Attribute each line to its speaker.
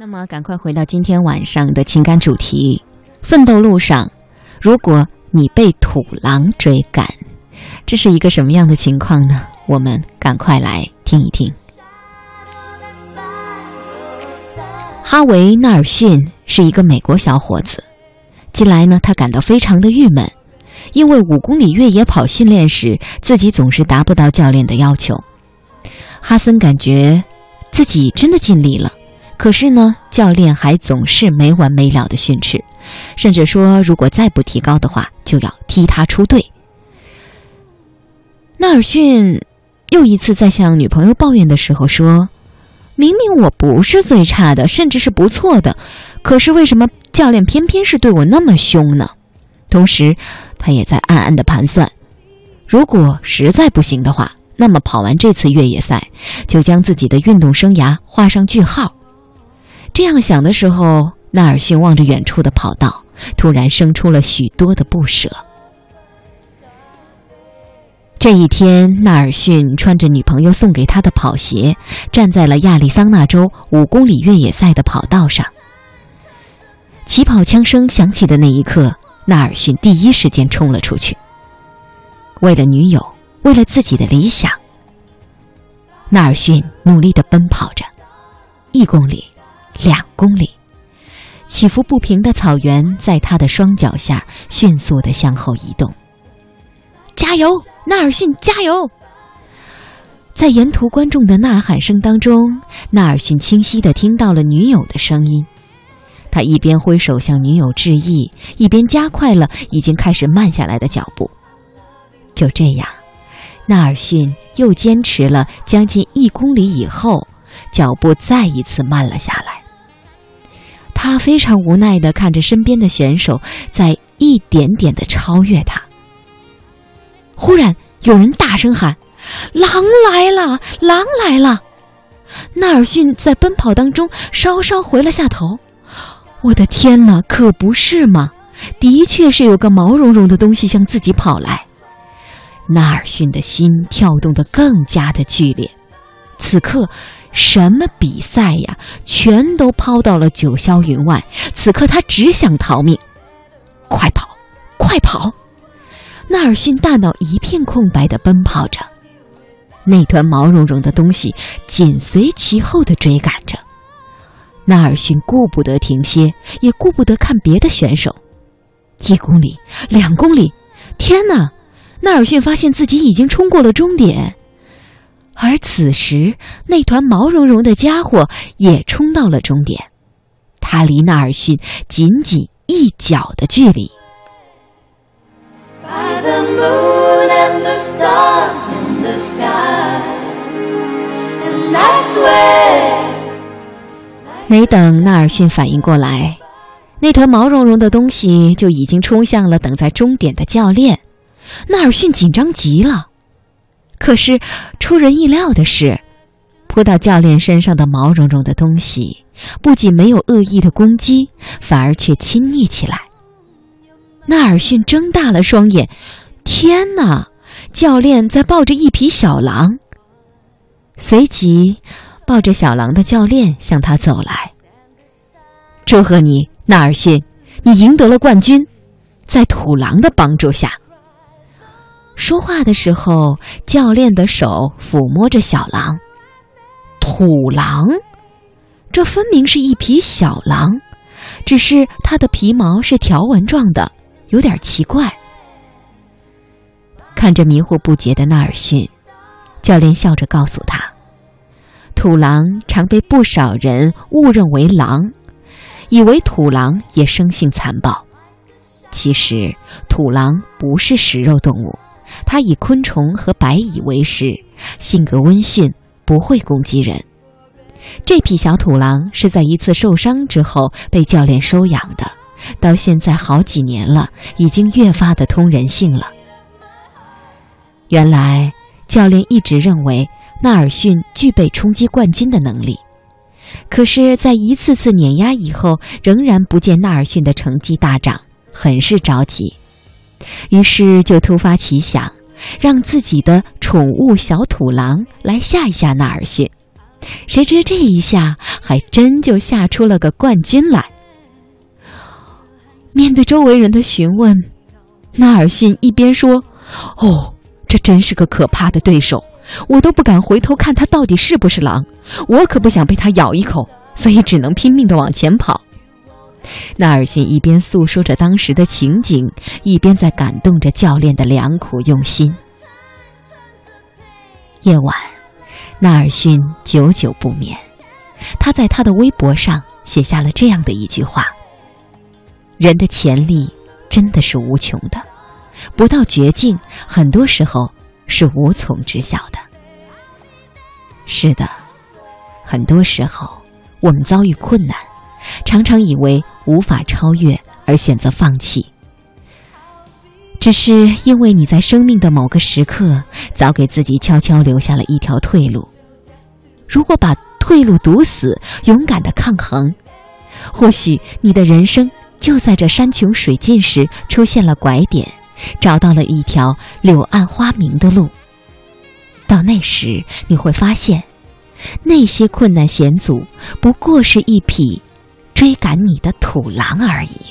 Speaker 1: 那么，赶快回到今天晚上的情感主题：奋斗路上，如果你被土狼追赶，这是一个什么样的情况呢？我们赶快来听一听。哈维·纳尔逊是一个美国小伙子，近来呢，他感到非常的郁闷，因为五公里越野跑训练时，自己总是达不到教练的要求。哈森感觉自己真的尽力了。可是呢，教练还总是没完没了的训斥，甚至说如果再不提高的话，就要踢他出队。纳尔逊又一次在向女朋友抱怨的时候说：“明明我不是最差的，甚至是不错的，可是为什么教练偏偏是对我那么凶呢？”同时，他也在暗暗的盘算：如果实在不行的话，那么跑完这次越野赛，就将自己的运动生涯画上句号。这样想的时候，纳尔逊望着远处的跑道，突然生出了许多的不舍。这一天，纳尔逊穿着女朋友送给他的跑鞋，站在了亚利桑那州五公里越野赛的跑道上。起跑枪声响起的那一刻，纳尔逊第一时间冲了出去。为了女友，为了自己的理想，纳尔逊努力的奔跑着，一公里。两公里，起伏不平的草原在他的双脚下迅速的向后移动。加油，纳尔逊！加油！在沿途观众的呐喊声当中，纳尔逊清晰的听到了女友的声音。他一边挥手向女友致意，一边加快了已经开始慢下来的脚步。就这样，纳尔逊又坚持了将近一公里以后，脚步再一次慢了下来。他非常无奈的看着身边的选手在一点点的超越他。忽然有人大声喊：“狼来了！狼来了！”纳尔逊在奔跑当中稍稍回了下头。我的天哪，可不是吗？的确是有个毛茸茸的东西向自己跑来。纳尔逊的心跳动得更加的剧烈。此刻。什么比赛呀？全都抛到了九霄云外。此刻他只想逃命，快跑，快跑！纳尔逊大脑一片空白的奔跑着，那团毛茸茸的东西紧随其后的追赶着。纳尔逊顾不得停歇，也顾不得看别的选手。一公里，两公里，天哪！纳尔逊发现自己已经冲过了终点。而此时，那团毛茸茸的家伙也冲到了终点，他离纳尔逊仅仅一脚的距离。by the moon and the stars and the sky 没等纳尔逊反应过来，那团毛茸茸的东西就已经冲向了等在终点的教练。纳尔逊紧张极了。可是，出人意料的是，扑到教练身上的毛茸茸的东西，不仅没有恶意的攻击，反而却亲昵起来。纳尔逊睁大了双眼，天哪！教练在抱着一匹小狼。随即，抱着小狼的教练向他走来。祝贺你，纳尔逊，你赢得了冠军，在土狼的帮助下。说话的时候，教练的手抚摸着小狼。土狼，这分明是一匹小狼，只是它的皮毛是条纹状的，有点奇怪。看着迷惑不解的纳尔逊，教练笑着告诉他：“土狼常被不少人误认为狼，以为土狼也生性残暴。其实，土狼不是食肉动物。”它以昆虫和白蚁为食，性格温驯，不会攻击人。这匹小土狼是在一次受伤之后被教练收养的，到现在好几年了，已经越发的通人性了。原来教练一直认为纳尔逊具备冲击冠军的能力，可是，在一次次碾压以后，仍然不见纳尔逊的成绩大涨，很是着急。于是就突发奇想，让自己的宠物小土狼来吓一吓纳尔逊。谁知这一下还真就吓出了个冠军来。面对周围人的询问，纳尔逊一边说：“哦，这真是个可怕的对手，我都不敢回头看他到底是不是狼，我可不想被他咬一口，所以只能拼命的往前跑。”纳尔逊一边诉说着当时的情景，一边在感动着教练的良苦用心。夜晚，纳尔逊久久不眠，他在他的微博上写下了这样的一句话。人的潜力真的是无穷的，不到绝境，很多时候是无从知晓的。是的，很多时候我们遭遇困难，常常以为无法超越而选择放弃，只是因为你在生命的某个时刻早给自己悄悄留下了一条退路。如果把退路堵死，勇敢的抗衡，或许你的人生。就在这山穷水尽时，出现了拐点，找到了一条柳暗花明的路。到那时，你会发现，那些困难险阻不过是一匹追赶你的土狼而已。